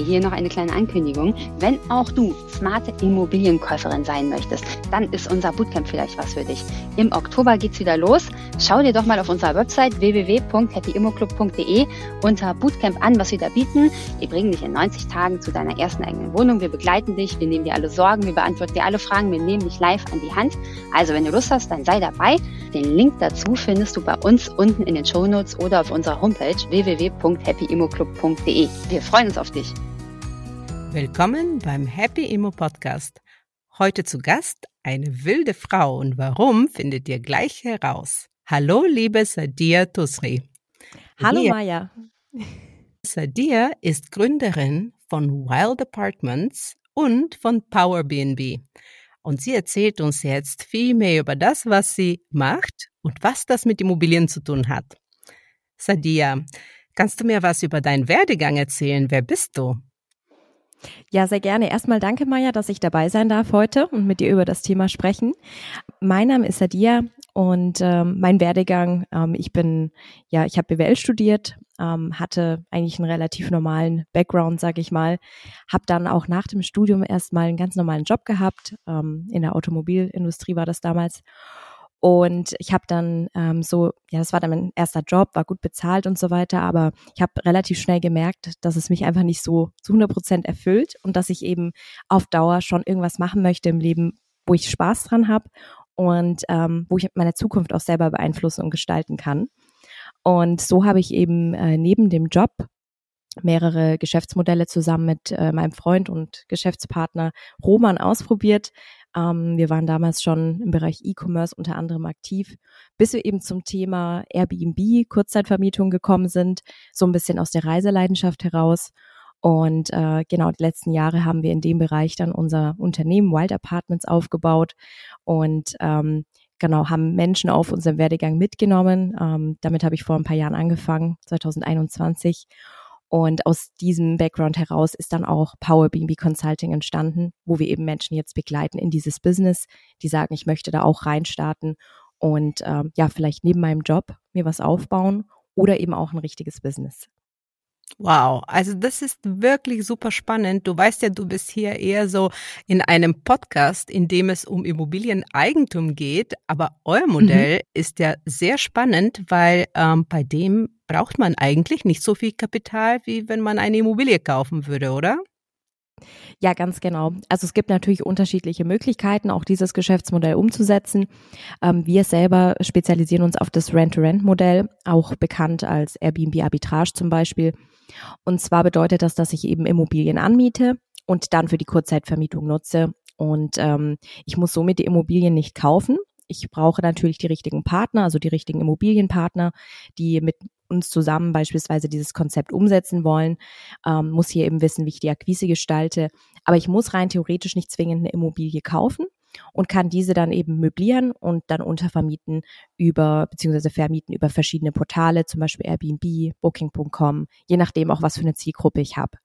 Hier noch eine kleine Ankündigung. Wenn auch du smarte Immobilienkäuferin sein möchtest, dann ist unser Bootcamp vielleicht was für dich. Im Oktober geht's wieder los. Schau dir doch mal auf unserer Website www.happyimmoclub.de unter Bootcamp an, was wir da bieten. Wir bringen dich in 90 Tagen zu deiner ersten eigenen Wohnung. Wir begleiten dich, wir nehmen dir alle Sorgen, wir beantworten dir alle Fragen, wir nehmen dich live an die Hand. Also wenn du Lust hast, dann sei dabei. Den Link dazu findest du bei uns unten in den Show Notes oder auf unserer Homepage www.happyimmoclub.de. Wir freuen uns auf dich. Willkommen beim Happy Immo Podcast. Heute zu Gast eine wilde Frau und warum findet ihr gleich heraus. Hallo, liebe Sadia Tusri. Hallo, Maya. Sadia ist Gründerin von Wild Apartments und von Power BNB. Und sie erzählt uns jetzt viel mehr über das, was sie macht und was das mit Immobilien zu tun hat. Sadia, kannst du mir was über deinen Werdegang erzählen? Wer bist du? Ja, sehr gerne. Erstmal danke, Maja, dass ich dabei sein darf heute und mit dir über das Thema sprechen. Mein Name ist Sadia und ähm, mein Werdegang, ähm, ich bin, ja, ich habe BWL studiert, ähm, hatte eigentlich einen relativ normalen Background, sag ich mal, habe dann auch nach dem Studium erstmal einen ganz normalen Job gehabt, ähm, in der Automobilindustrie war das damals und ich habe dann ähm, so, ja, das war dann mein erster Job, war gut bezahlt und so weiter, aber ich habe relativ schnell gemerkt, dass es mich einfach nicht so zu 100 Prozent erfüllt und dass ich eben auf Dauer schon irgendwas machen möchte im Leben, wo ich Spaß dran habe und ähm, wo ich meine Zukunft auch selber beeinflussen und gestalten kann. Und so habe ich eben äh, neben dem Job mehrere Geschäftsmodelle zusammen mit äh, meinem Freund und Geschäftspartner Roman ausprobiert, ähm, wir waren damals schon im Bereich E-Commerce unter anderem aktiv, bis wir eben zum Thema Airbnb, Kurzzeitvermietung gekommen sind, so ein bisschen aus der Reiseleidenschaft heraus. Und äh, genau, die letzten Jahre haben wir in dem Bereich dann unser Unternehmen Wild Apartments aufgebaut und ähm, genau, haben Menschen auf unserem Werdegang mitgenommen. Ähm, damit habe ich vor ein paar Jahren angefangen, 2021. Und aus diesem Background heraus ist dann auch Power BNB Consulting entstanden, wo wir eben Menschen jetzt begleiten in dieses Business, die sagen, ich möchte da auch reinstarten und ähm, ja, vielleicht neben meinem Job mir was aufbauen oder eben auch ein richtiges Business. Wow, also das ist wirklich super spannend. Du weißt ja, du bist hier eher so in einem Podcast, in dem es um Immobilieneigentum geht, aber euer mhm. Modell mhm. ist ja sehr spannend, weil ähm, bei dem braucht man eigentlich nicht so viel Kapital, wie wenn man eine Immobilie kaufen würde, oder? Ja, ganz genau. Also es gibt natürlich unterschiedliche Möglichkeiten, auch dieses Geschäftsmodell umzusetzen. Ähm, wir selber spezialisieren uns auf das Rent-to-Rent-Modell, auch bekannt als Airbnb Arbitrage zum Beispiel. Und zwar bedeutet das, dass ich eben Immobilien anmiete und dann für die Kurzzeitvermietung nutze. Und ähm, ich muss somit die Immobilien nicht kaufen. Ich brauche natürlich die richtigen Partner, also die richtigen Immobilienpartner, die mit uns zusammen beispielsweise dieses Konzept umsetzen wollen, ähm, muss hier eben wissen, wie ich die Akquise gestalte. Aber ich muss rein theoretisch nicht zwingend eine Immobilie kaufen und kann diese dann eben möblieren und dann untervermieten über, beziehungsweise vermieten über verschiedene Portale, zum Beispiel Airbnb, Booking.com, je nachdem auch, was für eine Zielgruppe ich habe.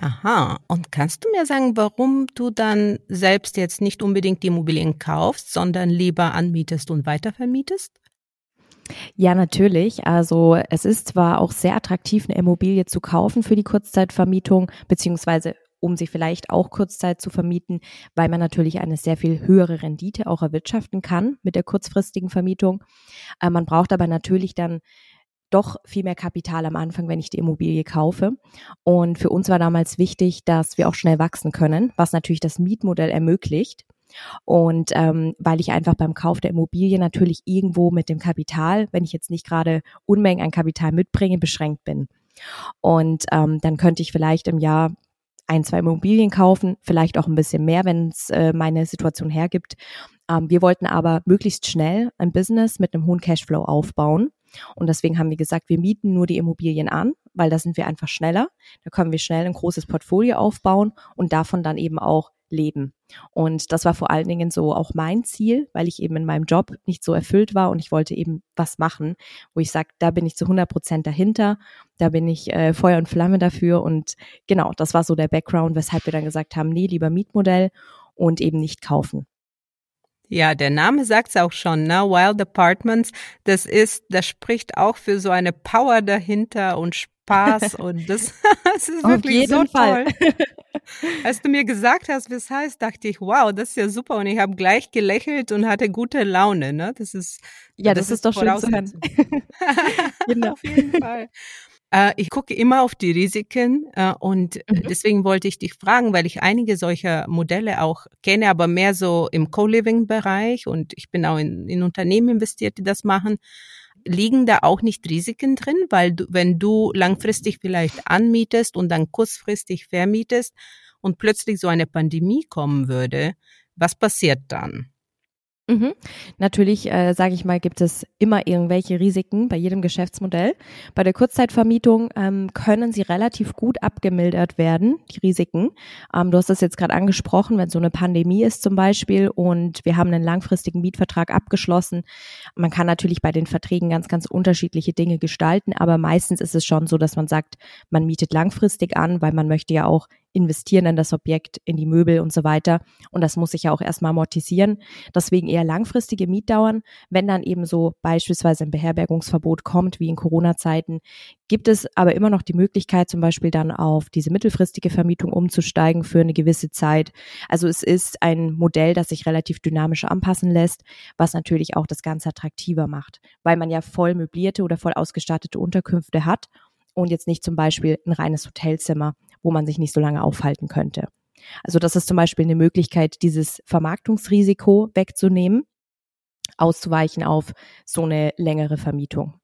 Aha. Und kannst du mir sagen, warum du dann selbst jetzt nicht unbedingt die Immobilien kaufst, sondern lieber anmietest und weitervermietest? Ja, natürlich. Also es ist zwar auch sehr attraktiv, eine Immobilie zu kaufen für die Kurzzeitvermietung, beziehungsweise um sie vielleicht auch kurzzeit zu vermieten, weil man natürlich eine sehr viel höhere Rendite auch erwirtschaften kann mit der kurzfristigen Vermietung. Äh, man braucht aber natürlich dann doch viel mehr Kapital am Anfang, wenn ich die Immobilie kaufe. Und für uns war damals wichtig, dass wir auch schnell wachsen können, was natürlich das Mietmodell ermöglicht. Und ähm, weil ich einfach beim Kauf der Immobilie natürlich irgendwo mit dem Kapital, wenn ich jetzt nicht gerade Unmengen an Kapital mitbringe, beschränkt bin. Und ähm, dann könnte ich vielleicht im Jahr ein, zwei Immobilien kaufen, vielleicht auch ein bisschen mehr, wenn es äh, meine Situation hergibt. Ähm, wir wollten aber möglichst schnell ein Business mit einem hohen Cashflow aufbauen. Und deswegen haben wir gesagt, wir mieten nur die Immobilien an, weil da sind wir einfach schneller. Da können wir schnell ein großes Portfolio aufbauen und davon dann eben auch leben. Und das war vor allen Dingen so auch mein Ziel, weil ich eben in meinem Job nicht so erfüllt war und ich wollte eben was machen, wo ich sage, da bin ich zu 100 Prozent dahinter, da bin ich äh, Feuer und Flamme dafür und genau, das war so der Background, weshalb wir dann gesagt haben, nee, lieber Mietmodell und eben nicht kaufen. Ja, der Name sagt's auch schon, ne? Wild Apartments. Das ist, das spricht auch für so eine Power dahinter und Spaß und das, das ist wirklich so Fall. toll. Als du mir gesagt hast, wie es heißt, dachte ich, wow, das ist ja super und ich habe gleich gelächelt und hatte gute Laune. Ne? Das ist ja, das, das ist, ist doch schön zu hören. genau. Auf jeden Fall. Äh, ich gucke immer auf die Risiken äh, und mhm. deswegen wollte ich dich fragen, weil ich einige solcher Modelle auch kenne, aber mehr so im Co-Living-Bereich und ich bin auch in, in Unternehmen investiert, die das machen liegen da auch nicht Risiken drin, weil du, wenn du langfristig vielleicht anmietest und dann kurzfristig vermietest und plötzlich so eine Pandemie kommen würde, was passiert dann? Mhm. Natürlich, äh, sage ich mal, gibt es immer irgendwelche Risiken bei jedem Geschäftsmodell. Bei der Kurzzeitvermietung ähm, können sie relativ gut abgemildert werden, die Risiken. Ähm, du hast das jetzt gerade angesprochen, wenn so eine Pandemie ist zum Beispiel und wir haben einen langfristigen Mietvertrag abgeschlossen. Man kann natürlich bei den Verträgen ganz, ganz unterschiedliche Dinge gestalten, aber meistens ist es schon so, dass man sagt, man mietet langfristig an, weil man möchte ja auch investieren in das Objekt, in die Möbel und so weiter. Und das muss sich ja auch erstmal amortisieren. Deswegen eher langfristige Mietdauern. Wenn dann eben so beispielsweise ein Beherbergungsverbot kommt, wie in Corona-Zeiten, gibt es aber immer noch die Möglichkeit, zum Beispiel dann auf diese mittelfristige Vermietung umzusteigen für eine gewisse Zeit. Also es ist ein Modell, das sich relativ dynamisch anpassen lässt, was natürlich auch das Ganze attraktiver macht, weil man ja voll möblierte oder voll ausgestattete Unterkünfte hat und jetzt nicht zum Beispiel ein reines Hotelzimmer, wo man sich nicht so lange aufhalten könnte. Also das ist zum Beispiel eine Möglichkeit, dieses Vermarktungsrisiko wegzunehmen, auszuweichen auf so eine längere Vermietung.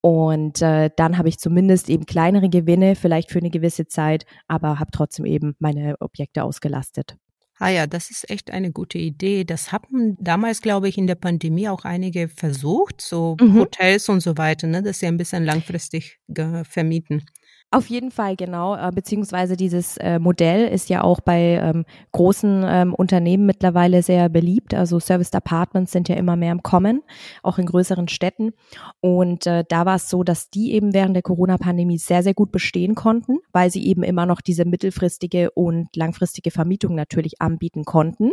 Und äh, dann habe ich zumindest eben kleinere Gewinne, vielleicht für eine gewisse Zeit, aber habe trotzdem eben meine Objekte ausgelastet. Ah ja, das ist echt eine gute Idee. Das haben damals, glaube ich, in der Pandemie auch einige versucht, so mhm. Hotels und so weiter, ne, dass sie ein bisschen langfristig vermieten. Auf jeden Fall, genau. Äh, beziehungsweise dieses äh, Modell ist ja auch bei ähm, großen ähm, Unternehmen mittlerweile sehr beliebt. Also Service Apartments sind ja immer mehr im Kommen, auch in größeren Städten. Und äh, da war es so, dass die eben während der Corona-Pandemie sehr, sehr gut bestehen konnten, weil sie eben immer noch diese mittelfristige und langfristige Vermietung natürlich anbieten konnten.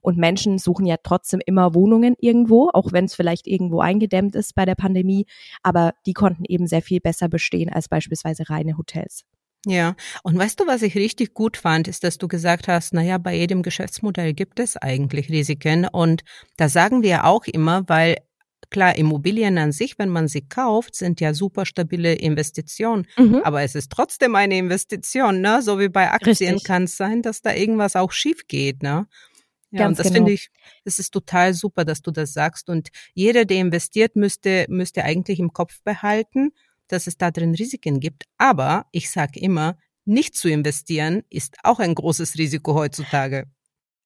Und Menschen suchen ja trotzdem immer Wohnungen irgendwo, auch wenn es vielleicht irgendwo eingedämmt ist bei der Pandemie. Aber die konnten eben sehr viel besser bestehen als beispielsweise reine Hotels. Ja, und weißt du, was ich richtig gut fand, ist, dass du gesagt hast, naja, bei jedem Geschäftsmodell gibt es eigentlich Risiken. Und da sagen wir auch immer, weil klar, Immobilien an sich, wenn man sie kauft, sind ja super stabile Investitionen. Mhm. Aber es ist trotzdem eine Investition, ne? So wie bei Aktien kann es sein, dass da irgendwas auch schief geht, ne? Ja, Ganz und das genau. finde ich, das ist total super, dass du das sagst. Und jeder, der investiert, müsste, müsste eigentlich im Kopf behalten, dass es da drin Risiken gibt. Aber ich sage immer, nicht zu investieren ist auch ein großes Risiko heutzutage.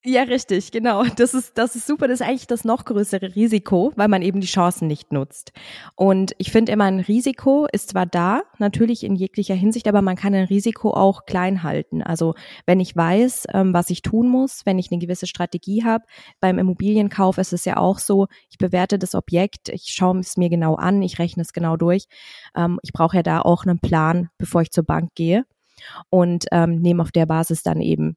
Ja, richtig, genau. Das ist, das ist super. Das ist eigentlich das noch größere Risiko, weil man eben die Chancen nicht nutzt. Und ich finde immer, ein Risiko ist zwar da, natürlich in jeglicher Hinsicht, aber man kann ein Risiko auch klein halten. Also wenn ich weiß, ähm, was ich tun muss, wenn ich eine gewisse Strategie habe, beim Immobilienkauf ist es ja auch so, ich bewerte das Objekt, ich schaue es mir genau an, ich rechne es genau durch. Ähm, ich brauche ja da auch einen Plan, bevor ich zur Bank gehe und ähm, nehme auf der Basis dann eben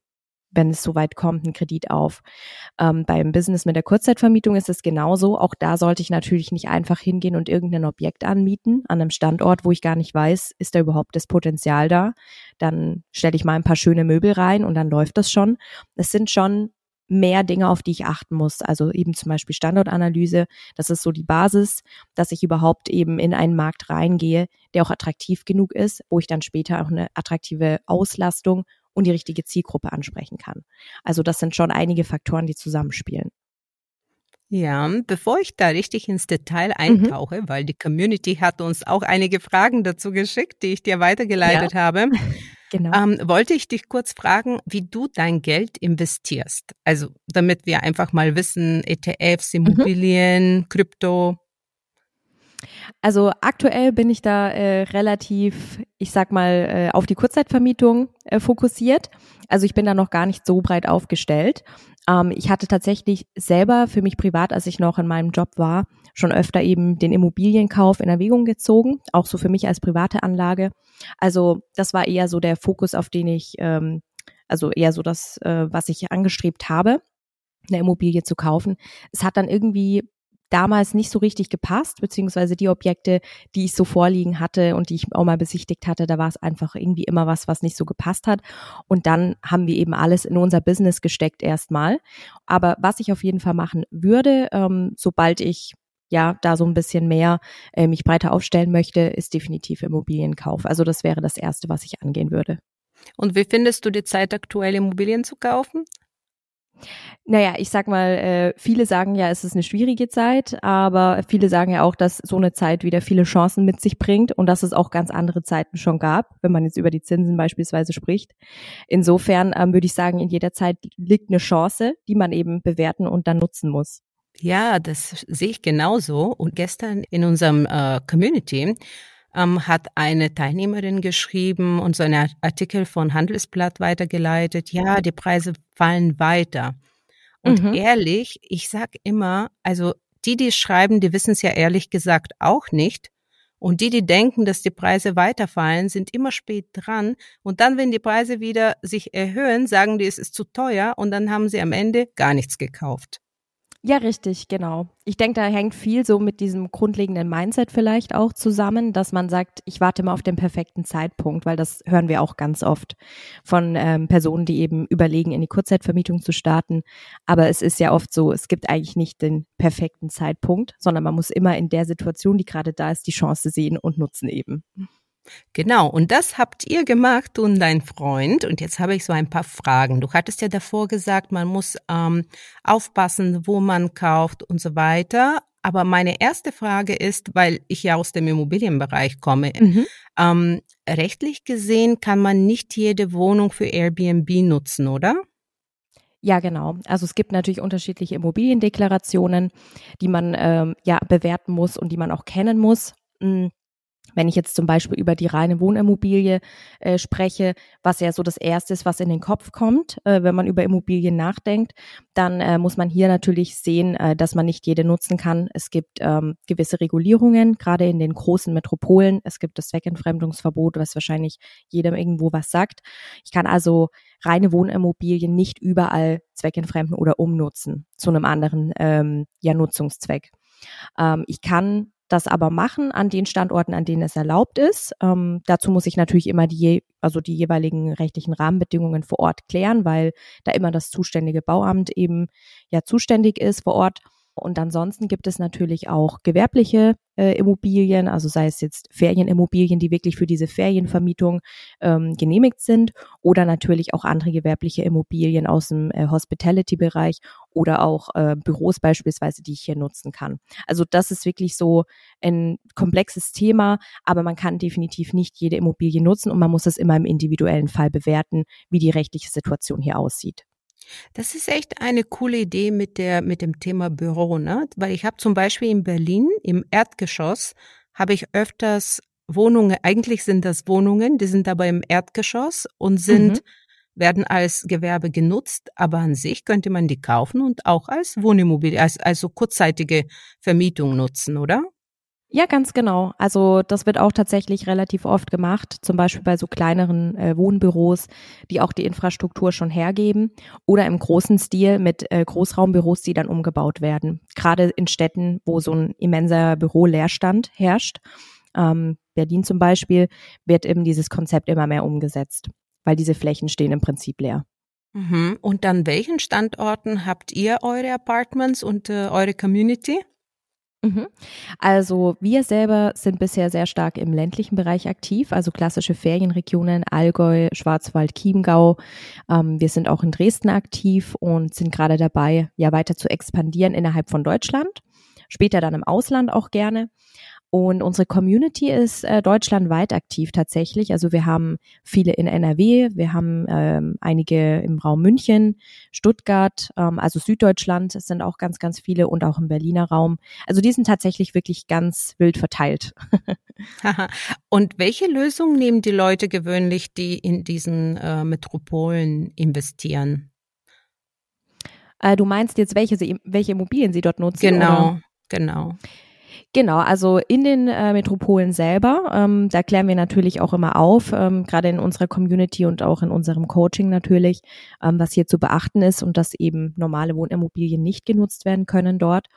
wenn es soweit kommt, einen Kredit auf. Ähm, beim Business mit der Kurzzeitvermietung ist es genauso. Auch da sollte ich natürlich nicht einfach hingehen und irgendein Objekt anmieten an einem Standort, wo ich gar nicht weiß, ist da überhaupt das Potenzial da. Dann stelle ich mal ein paar schöne Möbel rein und dann läuft das schon. Es sind schon mehr Dinge, auf die ich achten muss. Also eben zum Beispiel Standortanalyse. Das ist so die Basis, dass ich überhaupt eben in einen Markt reingehe, der auch attraktiv genug ist, wo ich dann später auch eine attraktive Auslastung und die richtige Zielgruppe ansprechen kann. Also das sind schon einige Faktoren, die zusammenspielen. Ja, bevor ich da richtig ins Detail mhm. eintauche, mhm. weil die Community hat uns auch einige Fragen dazu geschickt, die ich dir weitergeleitet ja. habe, genau. ähm, wollte ich dich kurz fragen, wie du dein Geld investierst. Also damit wir einfach mal wissen, ETFs, mhm. Immobilien, mhm. Krypto, also aktuell bin ich da äh, relativ, ich sag mal, äh, auf die Kurzzeitvermietung äh, fokussiert. Also ich bin da noch gar nicht so breit aufgestellt. Ähm, ich hatte tatsächlich selber für mich privat, als ich noch in meinem Job war, schon öfter eben den Immobilienkauf in Erwägung gezogen, auch so für mich als private Anlage. Also das war eher so der Fokus, auf den ich, ähm, also eher so das, äh, was ich angestrebt habe eine Immobilie zu kaufen. Es hat dann irgendwie damals nicht so richtig gepasst, beziehungsweise die Objekte, die ich so vorliegen hatte und die ich auch mal besichtigt hatte, da war es einfach irgendwie immer was, was nicht so gepasst hat. Und dann haben wir eben alles in unser Business gesteckt erstmal. Aber was ich auf jeden Fall machen würde, ähm, sobald ich ja da so ein bisschen mehr äh, mich breiter aufstellen möchte, ist definitiv Immobilienkauf. Also das wäre das Erste, was ich angehen würde. Und wie findest du die Zeit, aktuell Immobilien zu kaufen? Naja, ich sag mal, äh, viele sagen ja, es ist eine schwierige Zeit, aber viele sagen ja auch, dass so eine Zeit wieder viele Chancen mit sich bringt und dass es auch ganz andere Zeiten schon gab, wenn man jetzt über die Zinsen beispielsweise spricht. Insofern ähm, würde ich sagen, in jeder Zeit liegt eine Chance, die man eben bewerten und dann nutzen muss. Ja, das sehe ich genauso. Und gestern in unserem äh, Community ähm, hat eine Teilnehmerin geschrieben und so einen Artikel von Handelsblatt weitergeleitet. Ja, die Preise fallen weiter. Und mhm. ehrlich, ich sag immer, also die, die schreiben, die wissen es ja ehrlich gesagt auch nicht. Und die, die denken, dass die Preise weiterfallen, sind immer spät dran. Und dann, wenn die Preise wieder sich erhöhen, sagen die, es ist zu teuer und dann haben sie am Ende gar nichts gekauft. Ja, richtig, genau. Ich denke, da hängt viel so mit diesem grundlegenden Mindset vielleicht auch zusammen, dass man sagt, ich warte mal auf den perfekten Zeitpunkt, weil das hören wir auch ganz oft von ähm, Personen, die eben überlegen, in die Kurzzeitvermietung zu starten. Aber es ist ja oft so, es gibt eigentlich nicht den perfekten Zeitpunkt, sondern man muss immer in der Situation, die gerade da ist, die Chance sehen und nutzen eben. Genau, und das habt ihr gemacht, du und dein Freund. Und jetzt habe ich so ein paar Fragen. Du hattest ja davor gesagt, man muss ähm, aufpassen, wo man kauft und so weiter. Aber meine erste Frage ist, weil ich ja aus dem Immobilienbereich komme, mhm. ähm, rechtlich gesehen kann man nicht jede Wohnung für Airbnb nutzen, oder? Ja, genau. Also es gibt natürlich unterschiedliche Immobiliendeklarationen, die man ähm, ja bewerten muss und die man auch kennen muss. Mhm. Wenn ich jetzt zum Beispiel über die reine Wohnimmobilie äh, spreche, was ja so das Erste ist, was in den Kopf kommt, äh, wenn man über Immobilien nachdenkt, dann äh, muss man hier natürlich sehen, äh, dass man nicht jede nutzen kann. Es gibt ähm, gewisse Regulierungen, gerade in den großen Metropolen. Es gibt das Zweckentfremdungsverbot, was wahrscheinlich jedem irgendwo was sagt. Ich kann also reine Wohnimmobilien nicht überall zweckentfremden oder umnutzen zu einem anderen ähm, ja, Nutzungszweck. Ähm, ich kann das aber machen an den Standorten, an denen es erlaubt ist. Ähm, dazu muss ich natürlich immer die, also die jeweiligen rechtlichen Rahmenbedingungen vor Ort klären, weil da immer das zuständige Bauamt eben ja zuständig ist vor Ort. Und ansonsten gibt es natürlich auch gewerbliche äh, Immobilien, also sei es jetzt Ferienimmobilien, die wirklich für diese Ferienvermietung ähm, genehmigt sind, oder natürlich auch andere gewerbliche Immobilien aus dem äh, Hospitality-Bereich oder auch äh, Büros beispielsweise, die ich hier nutzen kann. Also das ist wirklich so ein komplexes Thema, aber man kann definitiv nicht jede Immobilie nutzen und man muss es immer im individuellen Fall bewerten, wie die rechtliche Situation hier aussieht. Das ist echt eine coole Idee mit der mit dem Thema Büro, ne? Weil ich habe zum Beispiel in Berlin im Erdgeschoss habe ich öfters Wohnungen. Eigentlich sind das Wohnungen, die sind aber im Erdgeschoss und sind mhm. werden als Gewerbe genutzt, aber an sich könnte man die kaufen und auch als Wohnimmobilie, als also kurzzeitige Vermietung nutzen, oder? Ja, ganz genau. Also das wird auch tatsächlich relativ oft gemacht, zum Beispiel bei so kleineren äh, Wohnbüros, die auch die Infrastruktur schon hergeben oder im großen Stil mit äh, Großraumbüros, die dann umgebaut werden. Gerade in Städten, wo so ein immenser Büroleerstand herrscht. Ähm, Berlin zum Beispiel wird eben dieses Konzept immer mehr umgesetzt, weil diese Flächen stehen im Prinzip leer. Mhm. Und an welchen Standorten habt ihr eure Apartments und äh, eure Community? Mhm. Also wir selber sind bisher sehr stark im ländlichen Bereich aktiv, also klassische Ferienregionen, Allgäu, Schwarzwald, Chiemgau. Ähm, wir sind auch in Dresden aktiv und sind gerade dabei, ja weiter zu expandieren innerhalb von Deutschland, später dann im Ausland auch gerne. Und unsere Community ist äh, deutschlandweit aktiv tatsächlich. Also wir haben viele in NRW, wir haben ähm, einige im Raum München, Stuttgart, ähm, also Süddeutschland es sind auch ganz, ganz viele und auch im Berliner Raum. Also die sind tatsächlich wirklich ganz wild verteilt. und welche Lösungen nehmen die Leute gewöhnlich, die in diesen äh, Metropolen investieren? Äh, du meinst jetzt, welche, sie, welche Immobilien sie dort nutzen? Genau, oder? genau. Genau, also in den äh, Metropolen selber, ähm, da klären wir natürlich auch immer auf, ähm, gerade in unserer Community und auch in unserem Coaching natürlich, ähm, was hier zu beachten ist und dass eben normale Wohnimmobilien nicht genutzt werden können dort.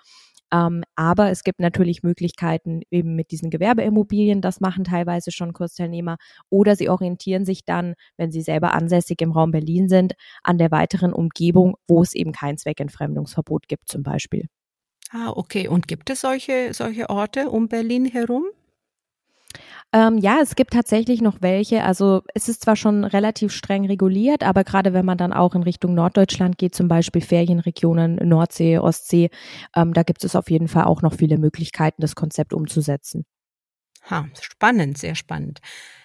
Ähm, aber es gibt natürlich Möglichkeiten eben mit diesen Gewerbeimmobilien, das machen teilweise schon Kursteilnehmer, oder sie orientieren sich dann, wenn sie selber ansässig im Raum Berlin sind, an der weiteren Umgebung, wo es eben kein Zweckentfremdungsverbot gibt zum Beispiel. Ah, okay. Und gibt es solche, solche Orte um Berlin herum? Ähm, ja, es gibt tatsächlich noch welche. Also es ist zwar schon relativ streng reguliert, aber gerade wenn man dann auch in Richtung Norddeutschland geht, zum Beispiel Ferienregionen, Nordsee, Ostsee, ähm, da gibt es auf jeden Fall auch noch viele Möglichkeiten, das Konzept umzusetzen. Ha, spannend, sehr spannend.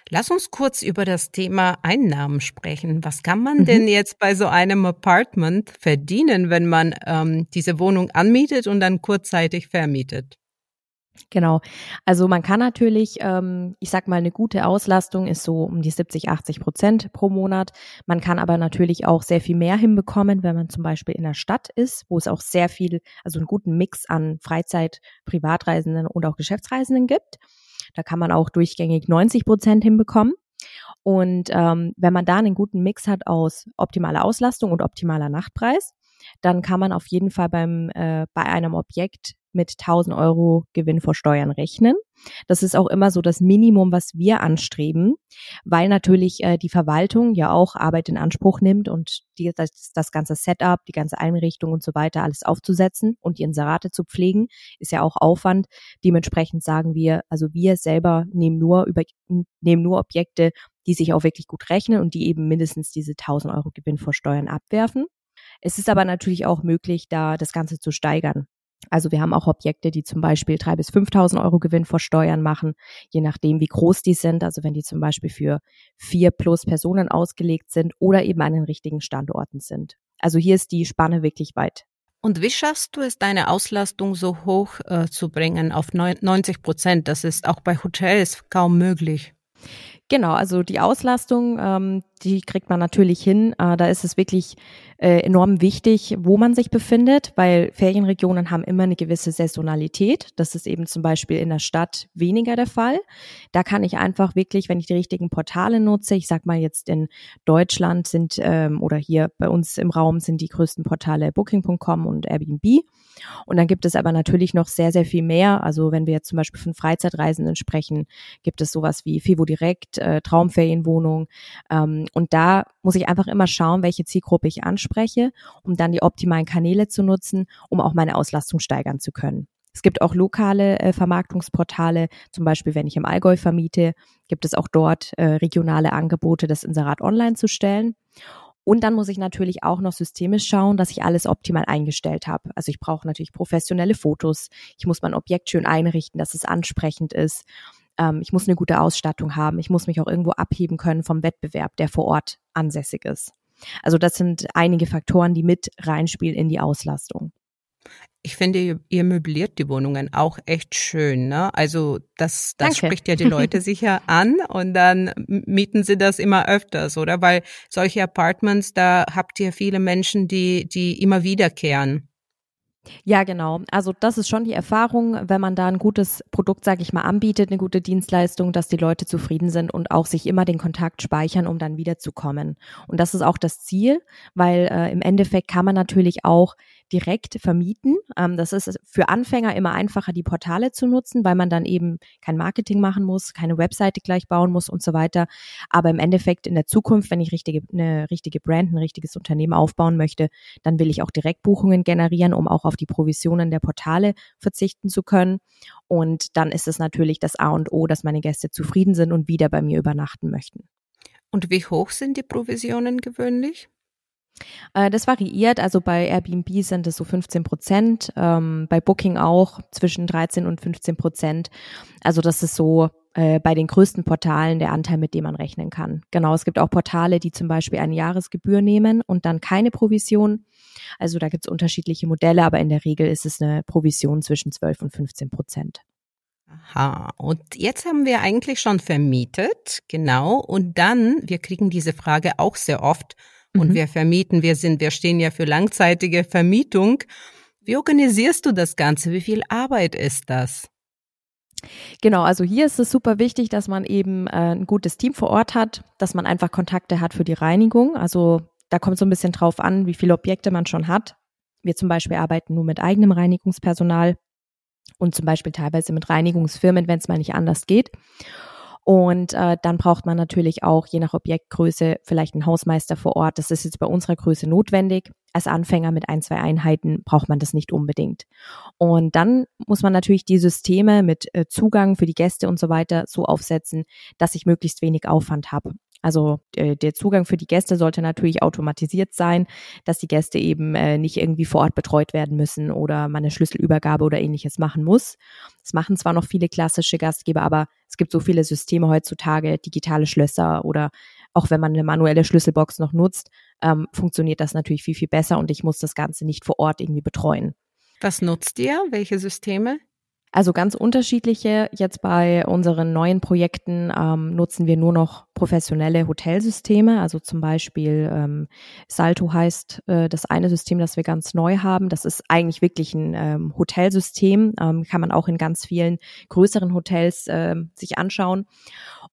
Lass uns kurz über das Thema Einnahmen sprechen. Was kann man mhm. denn jetzt bei so einem Apartment verdienen, wenn man ähm, diese Wohnung anmietet und dann kurzzeitig vermietet? Genau. Also man kann natürlich, ähm, ich sag mal, eine gute Auslastung ist so um die 70, 80 Prozent pro Monat. Man kann aber natürlich auch sehr viel mehr hinbekommen, wenn man zum Beispiel in der Stadt ist, wo es auch sehr viel, also einen guten Mix an Freizeit, Privatreisenden und auch Geschäftsreisenden gibt. Da kann man auch durchgängig 90 Prozent hinbekommen. Und ähm, wenn man da einen guten Mix hat aus optimaler Auslastung und optimaler Nachtpreis, dann kann man auf jeden Fall beim äh, bei einem Objekt mit 1000 Euro Gewinn vor Steuern rechnen. Das ist auch immer so das Minimum, was wir anstreben, weil natürlich äh, die Verwaltung ja auch Arbeit in Anspruch nimmt und die, das, das ganze Setup, die ganze Einrichtung und so weiter alles aufzusetzen und die Inserate zu pflegen, ist ja auch Aufwand. Dementsprechend sagen wir, also wir selber nehmen nur über, nehmen nur Objekte, die sich auch wirklich gut rechnen und die eben mindestens diese 1000 Euro Gewinn vor Steuern abwerfen. Es ist aber natürlich auch möglich, da das Ganze zu steigern. Also wir haben auch Objekte, die zum Beispiel drei bis 5.000 Euro Gewinn vor Steuern machen, je nachdem, wie groß die sind. Also wenn die zum Beispiel für vier plus Personen ausgelegt sind oder eben an den richtigen Standorten sind. Also hier ist die Spanne wirklich weit. Und wie schaffst du es, deine Auslastung so hoch äh, zu bringen auf 90 Prozent? Das ist auch bei Hotels kaum möglich. Genau, also die Auslastung, ähm, die kriegt man natürlich hin. Äh, da ist es wirklich äh, enorm wichtig, wo man sich befindet, weil Ferienregionen haben immer eine gewisse Saisonalität. Das ist eben zum Beispiel in der Stadt weniger der Fall. Da kann ich einfach wirklich, wenn ich die richtigen Portale nutze, ich sag mal jetzt in Deutschland sind ähm, oder hier bei uns im Raum sind die größten Portale Booking.com und Airbnb. Und dann gibt es aber natürlich noch sehr, sehr viel mehr. Also wenn wir jetzt zum Beispiel von Freizeitreisenden sprechen, gibt es sowas wie Fivo Direct, äh, Traumferienwohnung. Ähm, und da muss ich einfach immer schauen, welche Zielgruppe ich anspreche, um dann die optimalen Kanäle zu nutzen, um auch meine Auslastung steigern zu können. Es gibt auch lokale äh, Vermarktungsportale, zum Beispiel wenn ich im Allgäu vermiete, gibt es auch dort äh, regionale Angebote, das Inserat online zu stellen. Und dann muss ich natürlich auch noch systemisch schauen, dass ich alles optimal eingestellt habe. Also ich brauche natürlich professionelle Fotos. Ich muss mein Objekt schön einrichten, dass es ansprechend ist. Ähm, ich muss eine gute Ausstattung haben. Ich muss mich auch irgendwo abheben können vom Wettbewerb, der vor Ort ansässig ist. Also das sind einige Faktoren, die mit reinspielen in die Auslastung. Ich finde, ihr möbliert die Wohnungen auch echt schön. Ne? Also das, das spricht ja die Leute sicher an und dann mieten sie das immer öfters, oder? Weil solche Apartments, da habt ihr viele Menschen, die, die immer wiederkehren. Ja, genau. Also das ist schon die Erfahrung, wenn man da ein gutes Produkt, sage ich mal, anbietet, eine gute Dienstleistung, dass die Leute zufrieden sind und auch sich immer den Kontakt speichern, um dann wiederzukommen. Und das ist auch das Ziel, weil äh, im Endeffekt kann man natürlich auch direkt vermieten. Ähm, das ist für Anfänger immer einfacher, die Portale zu nutzen, weil man dann eben kein Marketing machen muss, keine Webseite gleich bauen muss und so weiter. Aber im Endeffekt in der Zukunft, wenn ich richtige, eine richtige Brand, ein richtiges Unternehmen aufbauen möchte, dann will ich auch Direktbuchungen generieren, um auch auf die Provisionen der Portale verzichten zu können. Und dann ist es natürlich das A und O, dass meine Gäste zufrieden sind und wieder bei mir übernachten möchten. Und wie hoch sind die Provisionen gewöhnlich? Äh, das variiert, also bei Airbnb sind es so 15 Prozent, ähm, bei Booking auch zwischen 13 und 15 Prozent. Also das ist so äh, bei den größten Portalen der Anteil, mit dem man rechnen kann. Genau, es gibt auch Portale, die zum Beispiel eine Jahresgebühr nehmen und dann keine Provision. Also da gibt es unterschiedliche Modelle, aber in der Regel ist es eine Provision zwischen 12 und 15 Prozent. Aha, und jetzt haben wir eigentlich schon vermietet, genau, und dann, wir kriegen diese Frage auch sehr oft, und mhm. wir vermieten, wir sind, wir stehen ja für langzeitige Vermietung. Wie organisierst du das Ganze? Wie viel Arbeit ist das? Genau, also hier ist es super wichtig, dass man eben äh, ein gutes Team vor Ort hat, dass man einfach Kontakte hat für die Reinigung. Also da kommt so ein bisschen drauf an, wie viele Objekte man schon hat. Wir zum Beispiel arbeiten nur mit eigenem Reinigungspersonal. und zum Beispiel teilweise mit Reinigungsfirmen, wenn es mal nicht anders geht. Und äh, dann braucht man natürlich auch je nach Objektgröße vielleicht einen Hausmeister vor Ort. Das ist jetzt bei unserer Größe notwendig. Als Anfänger mit ein, zwei Einheiten braucht man das nicht unbedingt. Und dann muss man natürlich die Systeme mit äh, Zugang für die Gäste und so weiter so aufsetzen, dass ich möglichst wenig Aufwand habe. Also äh, der Zugang für die Gäste sollte natürlich automatisiert sein, dass die Gäste eben äh, nicht irgendwie vor Ort betreut werden müssen oder man eine Schlüsselübergabe oder ähnliches machen muss. Das machen zwar noch viele klassische Gastgeber, aber es gibt so viele Systeme heutzutage, digitale Schlösser oder auch wenn man eine manuelle Schlüsselbox noch nutzt, ähm, funktioniert das natürlich viel, viel besser und ich muss das Ganze nicht vor Ort irgendwie betreuen. Was nutzt ihr? Welche Systeme? Also ganz unterschiedliche. Jetzt bei unseren neuen Projekten ähm, nutzen wir nur noch professionelle Hotelsysteme. Also zum Beispiel ähm, Salto heißt äh, das eine System, das wir ganz neu haben. Das ist eigentlich wirklich ein ähm, Hotelsystem. Ähm, kann man auch in ganz vielen größeren Hotels äh, sich anschauen.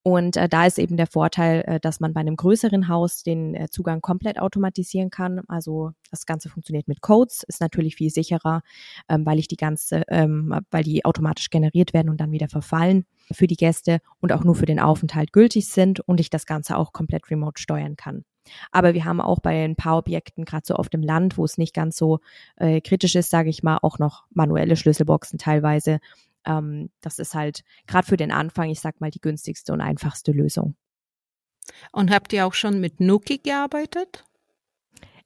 Und äh, da ist eben der Vorteil, äh, dass man bei einem größeren Haus den äh, Zugang komplett automatisieren kann. Also das Ganze funktioniert mit Codes, ist natürlich viel sicherer, ähm, weil ich die ganze, ähm, weil die automatisch generiert werden und dann wieder verfallen für die Gäste und auch nur für den Aufenthalt gültig sind und ich das Ganze auch komplett remote steuern kann. Aber wir haben auch bei ein paar Objekten, gerade so auf dem Land, wo es nicht ganz so äh, kritisch ist, sage ich mal, auch noch manuelle Schlüsselboxen teilweise, ähm, das ist halt gerade für den Anfang, ich sag mal, die günstigste und einfachste Lösung. Und habt ihr auch schon mit Nuki gearbeitet?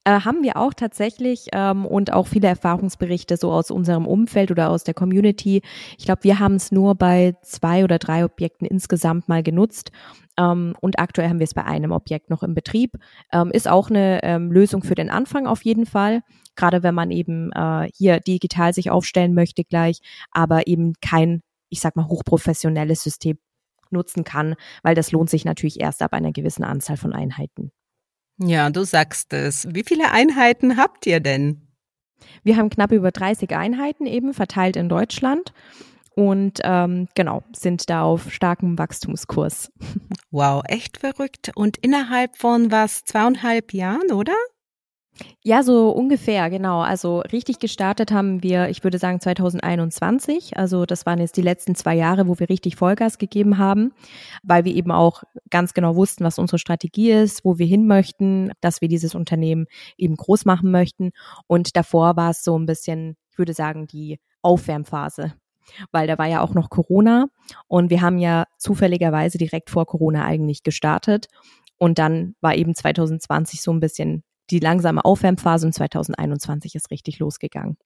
Äh, haben wir auch tatsächlich ähm, und auch viele Erfahrungsberichte so aus unserem Umfeld oder aus der Community. Ich glaube, wir haben es nur bei zwei oder drei Objekten insgesamt mal genutzt ähm, und aktuell haben wir es bei einem Objekt noch im Betrieb. Ähm, ist auch eine ähm, Lösung für den Anfang auf jeden Fall, gerade wenn man eben äh, hier digital sich aufstellen möchte gleich, aber eben kein, ich sag mal, hochprofessionelles System nutzen kann, weil das lohnt sich natürlich erst ab einer gewissen Anzahl von Einheiten. Ja, du sagst es. Wie viele Einheiten habt ihr denn? Wir haben knapp über 30 Einheiten eben verteilt in Deutschland und ähm, genau, sind da auf starkem Wachstumskurs. Wow, echt verrückt. Und innerhalb von was, zweieinhalb Jahren, oder? Ja, so ungefähr, genau. Also richtig gestartet haben wir, ich würde sagen 2021. Also das waren jetzt die letzten zwei Jahre, wo wir richtig Vollgas gegeben haben, weil wir eben auch ganz genau wussten, was unsere Strategie ist, wo wir hin möchten, dass wir dieses Unternehmen eben groß machen möchten. Und davor war es so ein bisschen, ich würde sagen, die Aufwärmphase weil da war ja auch noch Corona und wir haben ja zufälligerweise direkt vor Corona eigentlich gestartet und dann war eben 2020 so ein bisschen die langsame Aufwärmphase und 2021 ist richtig losgegangen.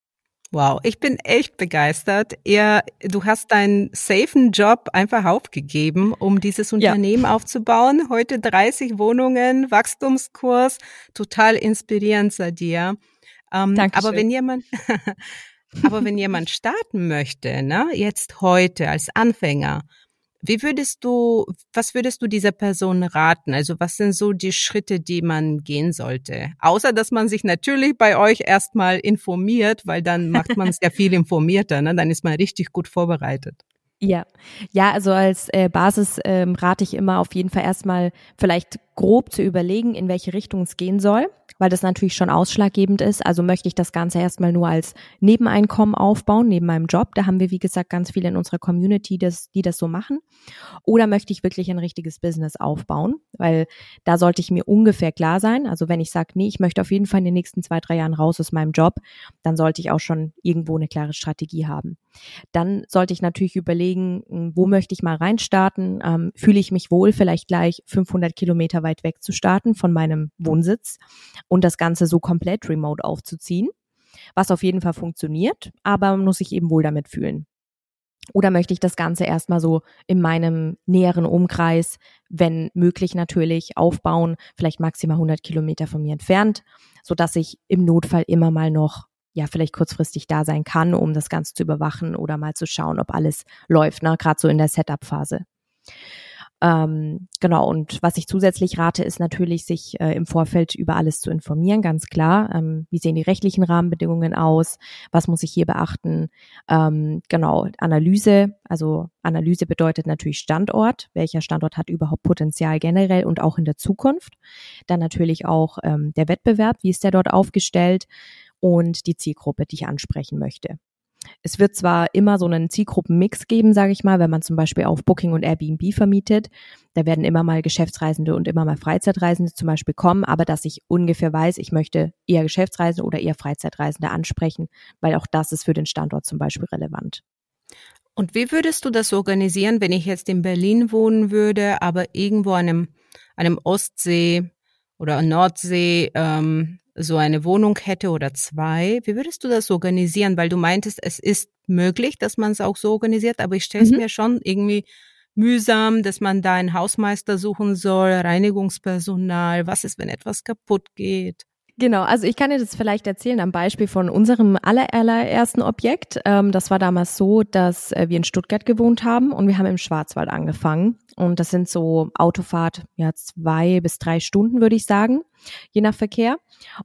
Wow, ich bin echt begeistert. Ihr, du hast deinen safen Job einfach aufgegeben, um dieses Unternehmen ja. aufzubauen. Heute 30 Wohnungen, Wachstumskurs, total inspirierend, Sadia. Ähm, aber wenn jemand, aber wenn jemand starten möchte, ne, jetzt heute als Anfänger, wie würdest du, was würdest du dieser Person raten? Also was sind so die Schritte, die man gehen sollte? Außer, dass man sich natürlich bei euch erstmal informiert, weil dann macht man es ja viel informierter, ne? dann ist man richtig gut vorbereitet. Ja, ja, also als äh, Basis ähm, rate ich immer auf jeden Fall erstmal vielleicht grob zu überlegen, in welche Richtung es gehen soll weil das natürlich schon ausschlaggebend ist. Also möchte ich das Ganze erstmal nur als Nebeneinkommen aufbauen, neben meinem Job. Da haben wir, wie gesagt, ganz viele in unserer Community, das, die das so machen. Oder möchte ich wirklich ein richtiges Business aufbauen? Weil da sollte ich mir ungefähr klar sein. Also wenn ich sage, nee, ich möchte auf jeden Fall in den nächsten zwei, drei Jahren raus aus meinem Job, dann sollte ich auch schon irgendwo eine klare Strategie haben. Dann sollte ich natürlich überlegen, hm, wo möchte ich mal reinstarten? Ähm, fühle ich mich wohl, vielleicht gleich 500 Kilometer weit weg zu starten von meinem Wohnsitz? Und das Ganze so komplett remote aufzuziehen, was auf jeden Fall funktioniert, aber man muss sich eben wohl damit fühlen. Oder möchte ich das Ganze erstmal so in meinem näheren Umkreis, wenn möglich natürlich, aufbauen, vielleicht maximal 100 Kilometer von mir entfernt, so dass ich im Notfall immer mal noch, ja, vielleicht kurzfristig da sein kann, um das Ganze zu überwachen oder mal zu schauen, ob alles läuft, ne, gerade so in der Setup-Phase. Ähm, genau, und was ich zusätzlich rate, ist natürlich, sich äh, im Vorfeld über alles zu informieren, ganz klar. Ähm, wie sehen die rechtlichen Rahmenbedingungen aus? Was muss ich hier beachten? Ähm, genau, Analyse. Also Analyse bedeutet natürlich Standort. Welcher Standort hat überhaupt Potenzial generell und auch in der Zukunft? Dann natürlich auch ähm, der Wettbewerb. Wie ist der dort aufgestellt? Und die Zielgruppe, die ich ansprechen möchte. Es wird zwar immer so einen Zielgruppenmix geben, sage ich mal, wenn man zum Beispiel auf Booking und Airbnb vermietet. Da werden immer mal Geschäftsreisende und immer mal Freizeitreisende zum Beispiel kommen, aber dass ich ungefähr weiß, ich möchte eher Geschäftsreisende oder eher Freizeitreisende ansprechen, weil auch das ist für den Standort zum Beispiel relevant. Und wie würdest du das organisieren, wenn ich jetzt in Berlin wohnen würde, aber irgendwo an einem, einem Ostsee oder Nordsee ähm, so eine Wohnung hätte oder zwei? Wie würdest du das organisieren? Weil du meintest, es ist möglich, dass man es auch so organisiert, aber ich stelle es mhm. mir schon irgendwie mühsam, dass man da einen Hausmeister suchen soll, Reinigungspersonal. Was ist, wenn etwas kaputt geht? Genau, also ich kann dir das vielleicht erzählen am Beispiel von unserem allerersten Objekt. Ähm, das war damals so, dass äh, wir in Stuttgart gewohnt haben und wir haben im Schwarzwald angefangen. Und das sind so Autofahrt, ja, zwei bis drei Stunden, würde ich sagen, je nach Verkehr.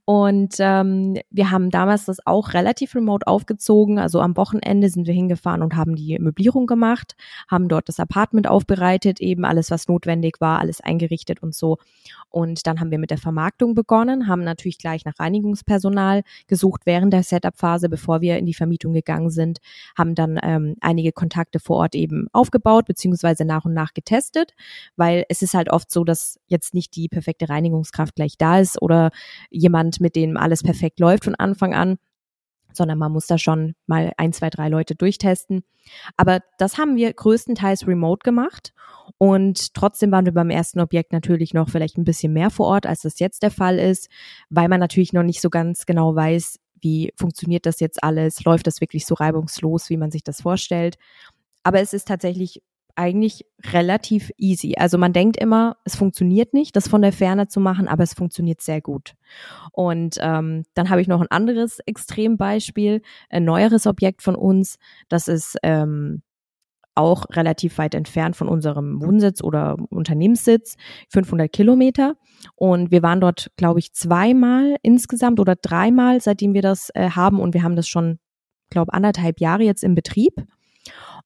Und ähm, wir haben damals das auch relativ remote aufgezogen. Also am Wochenende sind wir hingefahren und haben die Möblierung gemacht, haben dort das Apartment aufbereitet, eben alles, was notwendig war, alles eingerichtet und so. Und dann haben wir mit der Vermarktung begonnen, haben natürlich gleich nach Reinigungspersonal gesucht während der Setup-Phase, bevor wir in die Vermietung gegangen sind, haben dann ähm, einige Kontakte vor Ort eben aufgebaut, beziehungsweise nach und nach getestet, weil es ist halt oft so, dass jetzt nicht die perfekte Reinigungskraft gleich da ist oder jemand, mit dem alles perfekt läuft von Anfang an sondern man muss da schon mal ein, zwei, drei Leute durchtesten. Aber das haben wir größtenteils remote gemacht und trotzdem waren wir beim ersten Objekt natürlich noch vielleicht ein bisschen mehr vor Ort, als das jetzt der Fall ist, weil man natürlich noch nicht so ganz genau weiß, wie funktioniert das jetzt alles, läuft das wirklich so reibungslos, wie man sich das vorstellt. Aber es ist tatsächlich eigentlich relativ easy. Also man denkt immer, es funktioniert nicht, das von der Ferne zu machen, aber es funktioniert sehr gut. Und ähm, dann habe ich noch ein anderes Extrembeispiel, ein neueres Objekt von uns. Das ist ähm, auch relativ weit entfernt von unserem Wohnsitz oder Unternehmenssitz, 500 Kilometer. Und wir waren dort, glaube ich, zweimal insgesamt oder dreimal, seitdem wir das äh, haben. Und wir haben das schon, glaube anderthalb Jahre jetzt im Betrieb.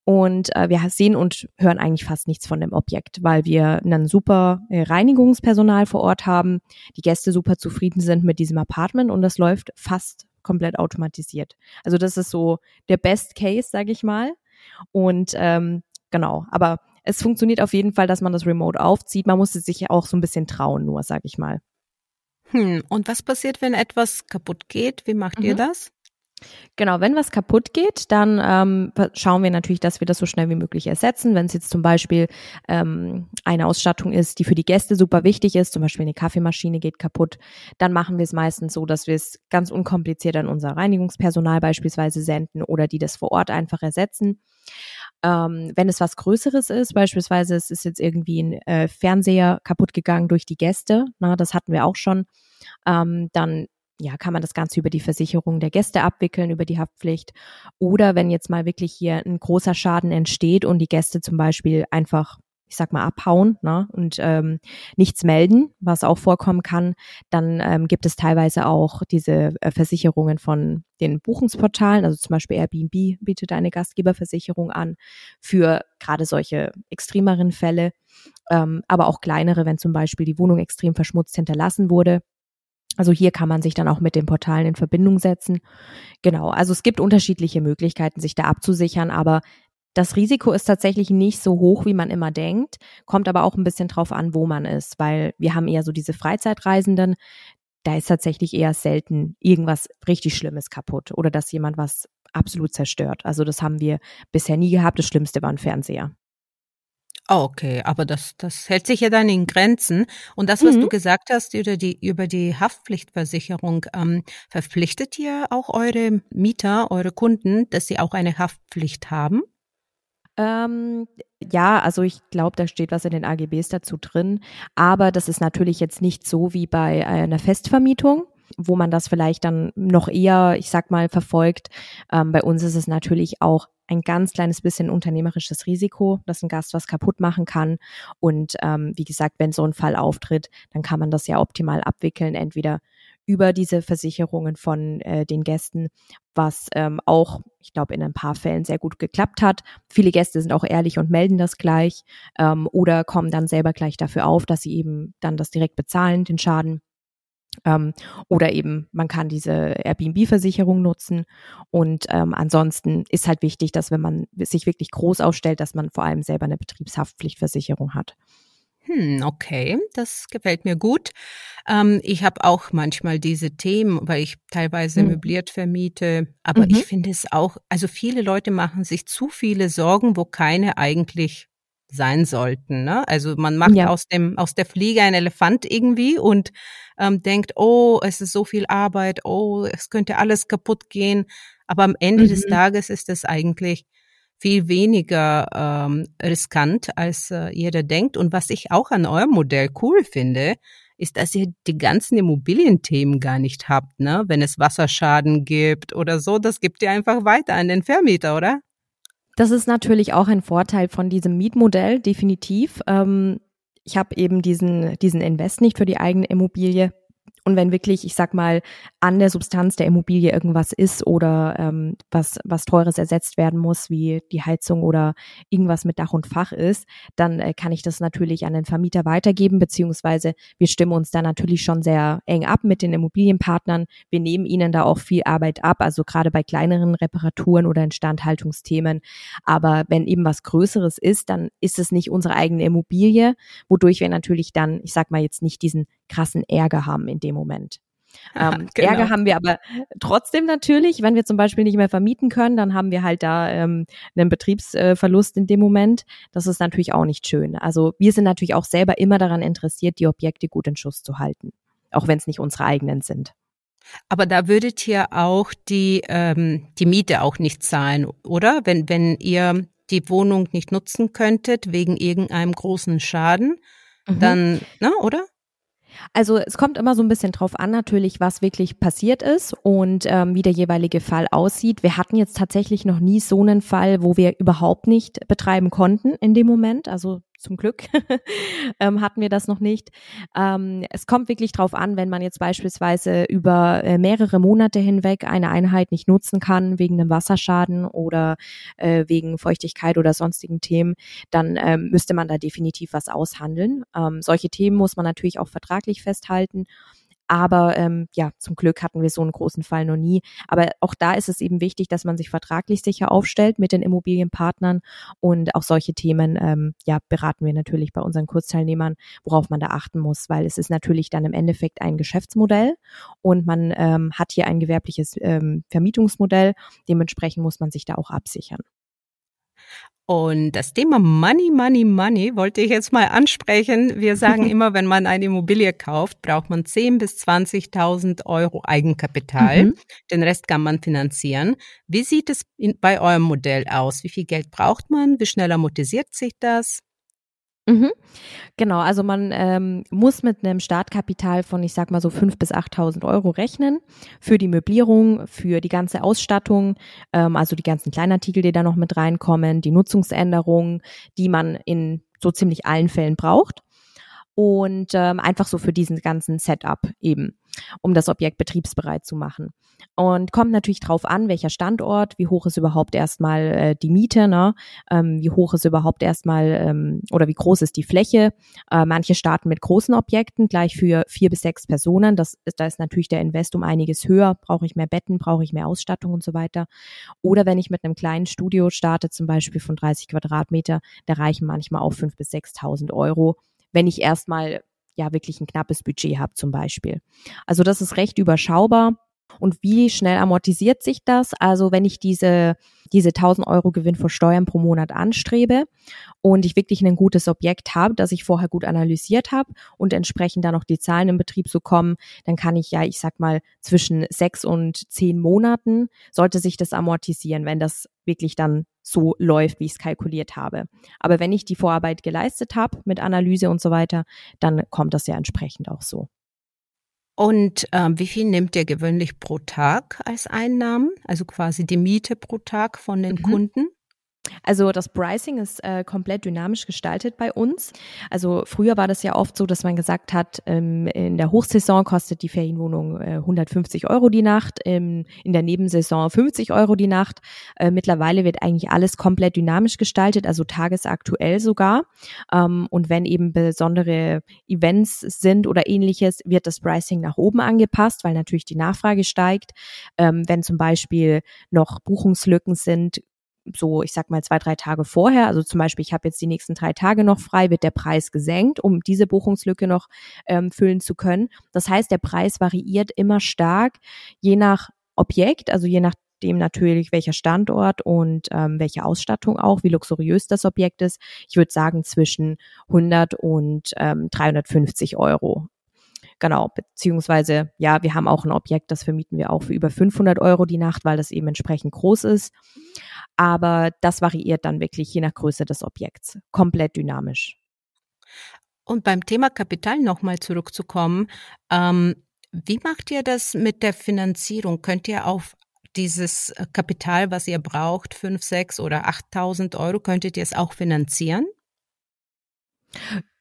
Und äh, wir sehen und hören eigentlich fast nichts von dem Objekt, weil wir ein super äh, Reinigungspersonal vor Ort haben, die Gäste super zufrieden sind mit diesem Apartment und das läuft fast komplett automatisiert. Also das ist so der Best Case, sage ich mal. Und ähm, genau, aber es funktioniert auf jeden Fall, dass man das Remote aufzieht. Man muss es sich ja auch so ein bisschen trauen, nur, sage ich mal. Hm, und was passiert, wenn etwas kaputt geht? Wie macht mhm. ihr das? Genau, wenn was kaputt geht, dann ähm, schauen wir natürlich, dass wir das so schnell wie möglich ersetzen. Wenn es jetzt zum Beispiel ähm, eine Ausstattung ist, die für die Gäste super wichtig ist, zum Beispiel eine Kaffeemaschine geht kaputt, dann machen wir es meistens so, dass wir es ganz unkompliziert an unser Reinigungspersonal beispielsweise senden oder die das vor Ort einfach ersetzen. Ähm, wenn es was Größeres ist, beispielsweise es ist jetzt irgendwie ein äh, Fernseher kaputt gegangen durch die Gäste, na, das hatten wir auch schon, ähm, dann ja, kann man das Ganze über die Versicherung der Gäste abwickeln, über die Haftpflicht. Oder wenn jetzt mal wirklich hier ein großer Schaden entsteht und die Gäste zum Beispiel einfach ich sag mal, abhauen ne, und ähm, nichts melden, was auch vorkommen kann, dann ähm, gibt es teilweise auch diese äh, Versicherungen von den Buchungsportalen, also zum Beispiel Airbnb bietet eine Gastgeberversicherung an für gerade solche extremeren Fälle, ähm, aber auch kleinere, wenn zum Beispiel die Wohnung extrem verschmutzt hinterlassen wurde also hier kann man sich dann auch mit den Portalen in Verbindung setzen. Genau, also es gibt unterschiedliche Möglichkeiten, sich da abzusichern, aber das Risiko ist tatsächlich nicht so hoch, wie man immer denkt, kommt aber auch ein bisschen drauf an, wo man ist, weil wir haben eher so diese Freizeitreisenden, da ist tatsächlich eher selten irgendwas richtig Schlimmes kaputt oder dass jemand was absolut zerstört. Also das haben wir bisher nie gehabt. Das Schlimmste war ein Fernseher. Ah, okay, aber das, das hält sich ja dann in Grenzen. Und das, was mhm. du gesagt hast über die, über die Haftpflichtversicherung, ähm, verpflichtet ihr auch eure Mieter, eure Kunden, dass sie auch eine Haftpflicht haben? Ähm, ja, also ich glaube, da steht was in den AGBs dazu drin. Aber das ist natürlich jetzt nicht so wie bei einer Festvermietung wo man das vielleicht dann noch eher, ich sag mal, verfolgt. Ähm, bei uns ist es natürlich auch ein ganz kleines bisschen unternehmerisches Risiko, dass ein Gast was kaputt machen kann. Und ähm, wie gesagt, wenn so ein Fall auftritt, dann kann man das ja optimal abwickeln, entweder über diese Versicherungen von äh, den Gästen, was ähm, auch, ich glaube, in ein paar Fällen sehr gut geklappt hat. Viele Gäste sind auch ehrlich und melden das gleich ähm, oder kommen dann selber gleich dafür auf, dass sie eben dann das direkt bezahlen, den Schaden. Ähm, oder eben, man kann diese Airbnb-Versicherung nutzen. Und ähm, ansonsten ist halt wichtig, dass wenn man sich wirklich groß ausstellt, dass man vor allem selber eine Betriebshaftpflichtversicherung hat. Hm, okay, das gefällt mir gut. Ähm, ich habe auch manchmal diese Themen, weil ich teilweise hm. möbliert vermiete, aber mhm. ich finde es auch, also viele Leute machen sich zu viele Sorgen, wo keine eigentlich sein sollten. Ne? Also man macht ja. aus dem aus der Fliege ein Elefant irgendwie und ähm, denkt, oh, es ist so viel Arbeit, oh, es könnte alles kaputt gehen. Aber am Ende mhm. des Tages ist es eigentlich viel weniger ähm, riskant, als äh, jeder denkt. Und was ich auch an eurem Modell cool finde, ist, dass ihr die ganzen Immobilienthemen gar nicht habt, ne? Wenn es Wasserschaden gibt oder so, das gibt ihr einfach weiter an den Vermieter, oder? Das ist natürlich auch ein Vorteil von diesem Mietmodell, definitiv. Ähm, ich habe eben diesen, diesen Invest nicht für die eigene Immobilie. Und wenn wirklich, ich sag mal, an der Substanz der Immobilie irgendwas ist oder ähm, was, was Teures ersetzt werden muss, wie die Heizung oder irgendwas mit Dach und Fach ist, dann äh, kann ich das natürlich an den Vermieter weitergeben, beziehungsweise wir stimmen uns da natürlich schon sehr eng ab mit den Immobilienpartnern. Wir nehmen ihnen da auch viel Arbeit ab, also gerade bei kleineren Reparaturen oder Instandhaltungsthemen. Aber wenn eben was Größeres ist, dann ist es nicht unsere eigene Immobilie, wodurch wir natürlich dann, ich sag mal jetzt nicht diesen krassen Ärger haben in dem Moment. Ähm, genau. Ärger haben wir aber trotzdem natürlich, wenn wir zum Beispiel nicht mehr vermieten können, dann haben wir halt da ähm, einen Betriebsverlust in dem Moment. Das ist natürlich auch nicht schön. Also wir sind natürlich auch selber immer daran interessiert, die Objekte gut in Schuss zu halten, auch wenn es nicht unsere eigenen sind. Aber da würdet ihr auch die, ähm, die Miete auch nicht zahlen, oder? Wenn, wenn ihr die Wohnung nicht nutzen könntet wegen irgendeinem großen Schaden, mhm. dann, na, oder? Also es kommt immer so ein bisschen drauf an, natürlich, was wirklich passiert ist und ähm, wie der jeweilige Fall aussieht. Wir hatten jetzt tatsächlich noch nie so einen Fall, wo wir überhaupt nicht betreiben konnten in dem Moment. Also zum Glück ähm, hatten wir das noch nicht. Ähm, es kommt wirklich drauf an, wenn man jetzt beispielsweise über äh, mehrere Monate hinweg eine Einheit nicht nutzen kann wegen einem Wasserschaden oder äh, wegen Feuchtigkeit oder sonstigen Themen, dann ähm, müsste man da definitiv was aushandeln. Ähm, solche Themen muss man natürlich auch vertraglich festhalten. Aber ähm, ja, zum Glück hatten wir so einen großen Fall noch nie. Aber auch da ist es eben wichtig, dass man sich vertraglich sicher aufstellt mit den Immobilienpartnern und auch solche Themen ähm, ja beraten wir natürlich bei unseren Kurzteilnehmern, worauf man da achten muss, weil es ist natürlich dann im Endeffekt ein Geschäftsmodell und man ähm, hat hier ein gewerbliches ähm, Vermietungsmodell. Dementsprechend muss man sich da auch absichern. Und das Thema Money, Money, Money wollte ich jetzt mal ansprechen. Wir sagen immer, wenn man eine Immobilie kauft, braucht man 10.000 bis 20.000 Euro Eigenkapital. Mhm. Den Rest kann man finanzieren. Wie sieht es in, bei eurem Modell aus? Wie viel Geld braucht man? Wie schnell amortisiert sich das? Mhm. Genau, also man ähm, muss mit einem Startkapital von, ich sag mal so fünf bis 8.000 Euro rechnen für die Möblierung, für die ganze Ausstattung, ähm, also die ganzen Kleinartikel, die da noch mit reinkommen, die Nutzungsänderungen, die man in so ziemlich allen Fällen braucht und ähm, einfach so für diesen ganzen Setup eben, um das Objekt betriebsbereit zu machen. Und kommt natürlich drauf an, welcher Standort, wie hoch ist überhaupt erstmal äh, die Miete, ne? ähm, wie hoch ist überhaupt erstmal ähm, oder wie groß ist die Fläche. Äh, manche starten mit großen Objekten, gleich für vier bis sechs Personen. Das ist, da ist natürlich der Invest um einiges höher. Brauche ich mehr Betten, brauche ich mehr Ausstattung und so weiter. Oder wenn ich mit einem kleinen Studio starte, zum Beispiel von 30 Quadratmeter, da reichen manchmal auch fünf bis 6.000 Euro wenn ich erstmal ja wirklich ein knappes Budget habe zum Beispiel. Also das ist recht überschaubar. Und wie schnell amortisiert sich das? Also wenn ich diese, diese 1000 Euro Gewinn vor Steuern pro Monat anstrebe und ich wirklich ein gutes Objekt habe, das ich vorher gut analysiert habe und entsprechend dann noch die Zahlen im Betrieb so kommen, dann kann ich ja, ich sag mal, zwischen sechs und zehn Monaten sollte sich das amortisieren, wenn das wirklich dann so läuft, wie ich es kalkuliert habe. Aber wenn ich die Vorarbeit geleistet habe mit Analyse und so weiter, dann kommt das ja entsprechend auch so. Und ähm, wie viel nimmt ihr gewöhnlich pro Tag als Einnahmen? Also quasi die Miete pro Tag von den mhm. Kunden? Also das Pricing ist äh, komplett dynamisch gestaltet bei uns. Also früher war das ja oft so, dass man gesagt hat, ähm, in der Hochsaison kostet die Ferienwohnung äh, 150 Euro die Nacht, ähm, in der Nebensaison 50 Euro die Nacht. Äh, mittlerweile wird eigentlich alles komplett dynamisch gestaltet, also tagesaktuell sogar. Ähm, und wenn eben besondere Events sind oder ähnliches, wird das Pricing nach oben angepasst, weil natürlich die Nachfrage steigt. Ähm, wenn zum Beispiel noch Buchungslücken sind, so, ich sag mal, zwei, drei Tage vorher, also zum Beispiel, ich habe jetzt die nächsten drei Tage noch frei, wird der Preis gesenkt, um diese Buchungslücke noch ähm, füllen zu können. Das heißt, der Preis variiert immer stark, je nach Objekt, also je nachdem natürlich welcher Standort und ähm, welche Ausstattung auch, wie luxuriös das Objekt ist. Ich würde sagen zwischen 100 und ähm, 350 Euro. Genau, beziehungsweise, ja, wir haben auch ein Objekt, das vermieten wir auch für über 500 Euro die Nacht, weil das eben entsprechend groß ist aber das variiert dann wirklich je nach Größe des Objekts, komplett dynamisch. Und beim Thema Kapital nochmal zurückzukommen, ähm, wie macht ihr das mit der Finanzierung? Könnt ihr auf dieses äh, Kapital, was ihr braucht, 5, 6 oder 8.000 Euro, könntet ihr es auch finanzieren?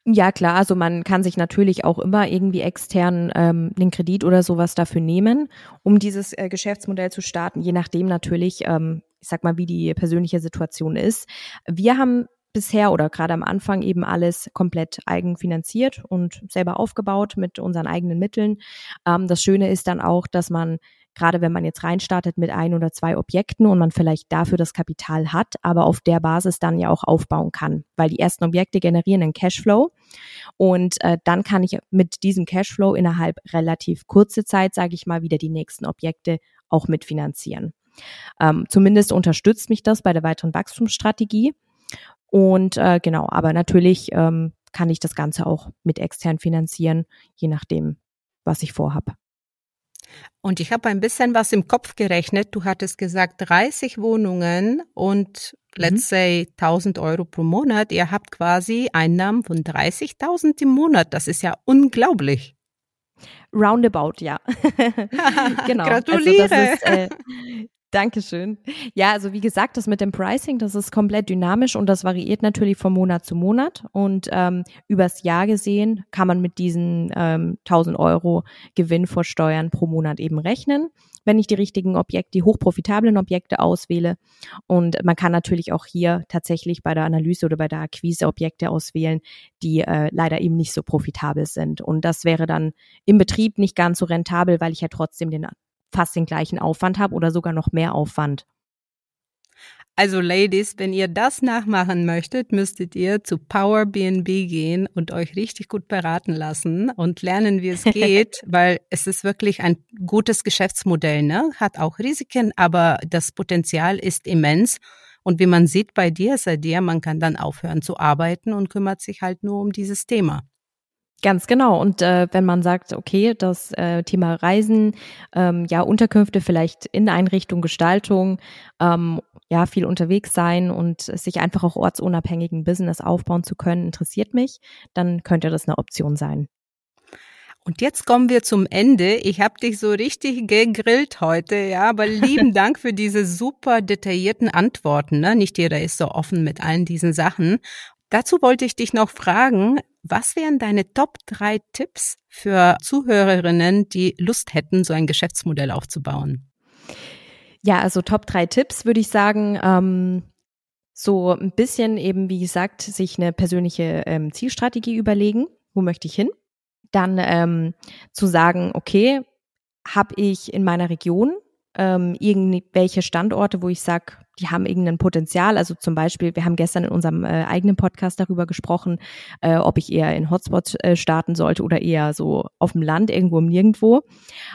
Ja, klar, also man kann sich natürlich auch immer irgendwie extern ähm, einen Kredit oder sowas dafür nehmen, um dieses äh, Geschäftsmodell zu starten, je nachdem natürlich, ähm, ich sag mal, wie die persönliche Situation ist. Wir haben bisher oder gerade am Anfang eben alles komplett eigenfinanziert und selber aufgebaut mit unseren eigenen Mitteln. Ähm, das Schöne ist dann auch, dass man gerade wenn man jetzt reinstartet mit ein oder zwei Objekten und man vielleicht dafür das Kapital hat, aber auf der Basis dann ja auch aufbauen kann, weil die ersten Objekte generieren einen Cashflow und äh, dann kann ich mit diesem Cashflow innerhalb relativ kurze Zeit, sage ich mal, wieder die nächsten Objekte auch mitfinanzieren. Ähm, zumindest unterstützt mich das bei der weiteren Wachstumsstrategie. Und äh, genau, aber natürlich ähm, kann ich das Ganze auch mit extern finanzieren, je nachdem, was ich vorhabe. Und ich habe ein bisschen was im Kopf gerechnet. Du hattest gesagt 30 Wohnungen und let's mhm. say 1000 Euro pro Monat. Ihr habt quasi Einnahmen von 30.000 im Monat. Das ist ja unglaublich. Roundabout, ja. genau. Gratuliere. Also das ist, äh, Dankeschön. Ja, also wie gesagt, das mit dem Pricing, das ist komplett dynamisch und das variiert natürlich von Monat zu Monat. Und ähm, übers Jahr gesehen kann man mit diesen ähm, 1000 Euro Gewinn vor Steuern pro Monat eben rechnen, wenn ich die richtigen Objekte, die hochprofitablen Objekte auswähle. Und man kann natürlich auch hier tatsächlich bei der Analyse oder bei der Akquise Objekte auswählen, die äh, leider eben nicht so profitabel sind. Und das wäre dann im Betrieb nicht ganz so rentabel, weil ich ja trotzdem den fast den gleichen Aufwand habe oder sogar noch mehr Aufwand. Also Ladies, wenn ihr das nachmachen möchtet, müsstet ihr zu Power BNB gehen und euch richtig gut beraten lassen und lernen, wie es geht, weil es ist wirklich ein gutes Geschäftsmodell, ne? Hat auch Risiken, aber das Potenzial ist immens. Und wie man sieht bei dir, Sadia, man kann dann aufhören zu arbeiten und kümmert sich halt nur um dieses Thema. Ganz genau. Und äh, wenn man sagt, okay, das äh, Thema Reisen, ähm, ja, Unterkünfte vielleicht in Einrichtung, Gestaltung, ähm, ja, viel unterwegs sein und sich einfach auch ortsunabhängigen Business aufbauen zu können, interessiert mich, dann könnte das eine Option sein. Und jetzt kommen wir zum Ende. Ich habe dich so richtig gegrillt heute, ja, aber lieben Dank für diese super detaillierten Antworten. Ne? Nicht jeder ist so offen mit allen diesen Sachen. Dazu wollte ich dich noch fragen, was wären deine Top drei Tipps für Zuhörerinnen, die Lust hätten, so ein Geschäftsmodell aufzubauen? Ja, also Top drei Tipps würde ich sagen, ähm, so ein bisschen eben, wie gesagt, sich eine persönliche ähm, Zielstrategie überlegen. Wo möchte ich hin? Dann ähm, zu sagen, okay, habe ich in meiner Region ähm, irgendwelche Standorte, wo ich sage, die haben irgendein Potenzial. Also zum Beispiel, wir haben gestern in unserem äh, eigenen Podcast darüber gesprochen, äh, ob ich eher in Hotspots äh, starten sollte oder eher so auf dem Land, irgendwo im Nirgendwo.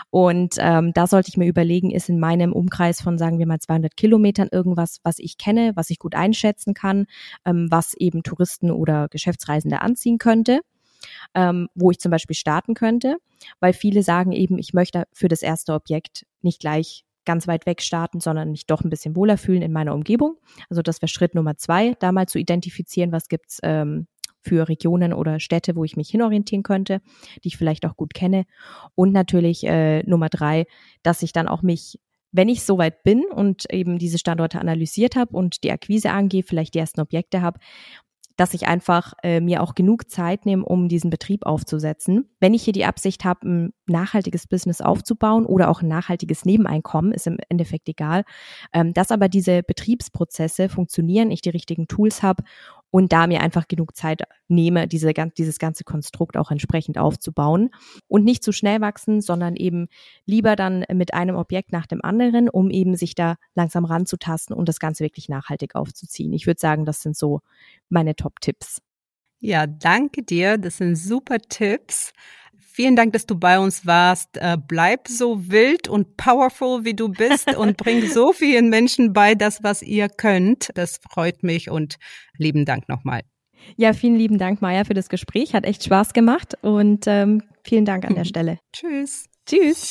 Und ähm, da sollte ich mir überlegen, ist in meinem Umkreis von, sagen wir mal, 200 Kilometern irgendwas, was ich kenne, was ich gut einschätzen kann, ähm, was eben Touristen oder Geschäftsreisende anziehen könnte. Ähm, wo ich zum Beispiel starten könnte, weil viele sagen eben, ich möchte für das erste Objekt nicht gleich ganz weit weg starten, sondern mich doch ein bisschen wohler fühlen in meiner Umgebung. Also das wäre Schritt Nummer zwei, da mal zu identifizieren, was gibt's ähm, für Regionen oder Städte, wo ich mich hinorientieren könnte, die ich vielleicht auch gut kenne. Und natürlich äh, Nummer drei, dass ich dann auch mich wenn ich soweit bin und eben diese Standorte analysiert habe und die Akquise angehe, vielleicht die ersten Objekte habe, dass ich einfach äh, mir auch genug Zeit nehme, um diesen Betrieb aufzusetzen. Wenn ich hier die Absicht habe, ein nachhaltiges Business aufzubauen oder auch ein nachhaltiges Nebeneinkommen, ist im Endeffekt egal, ähm, dass aber diese Betriebsprozesse funktionieren, ich die richtigen Tools habe und da mir einfach genug Zeit nehme, diese, dieses ganze Konstrukt auch entsprechend aufzubauen und nicht zu schnell wachsen, sondern eben lieber dann mit einem Objekt nach dem anderen, um eben sich da langsam ranzutasten und das Ganze wirklich nachhaltig aufzuziehen. Ich würde sagen, das sind so meine Top-Tipps. Ja, danke dir. Das sind super Tipps. Vielen Dank, dass du bei uns warst. Äh, bleib so wild und powerful, wie du bist und bring so vielen Menschen bei das, was ihr könnt. Das freut mich und lieben Dank nochmal. Ja, vielen lieben Dank, Maja, für das Gespräch. Hat echt Spaß gemacht und ähm, vielen Dank an der Stelle. Tschüss. Tschüss.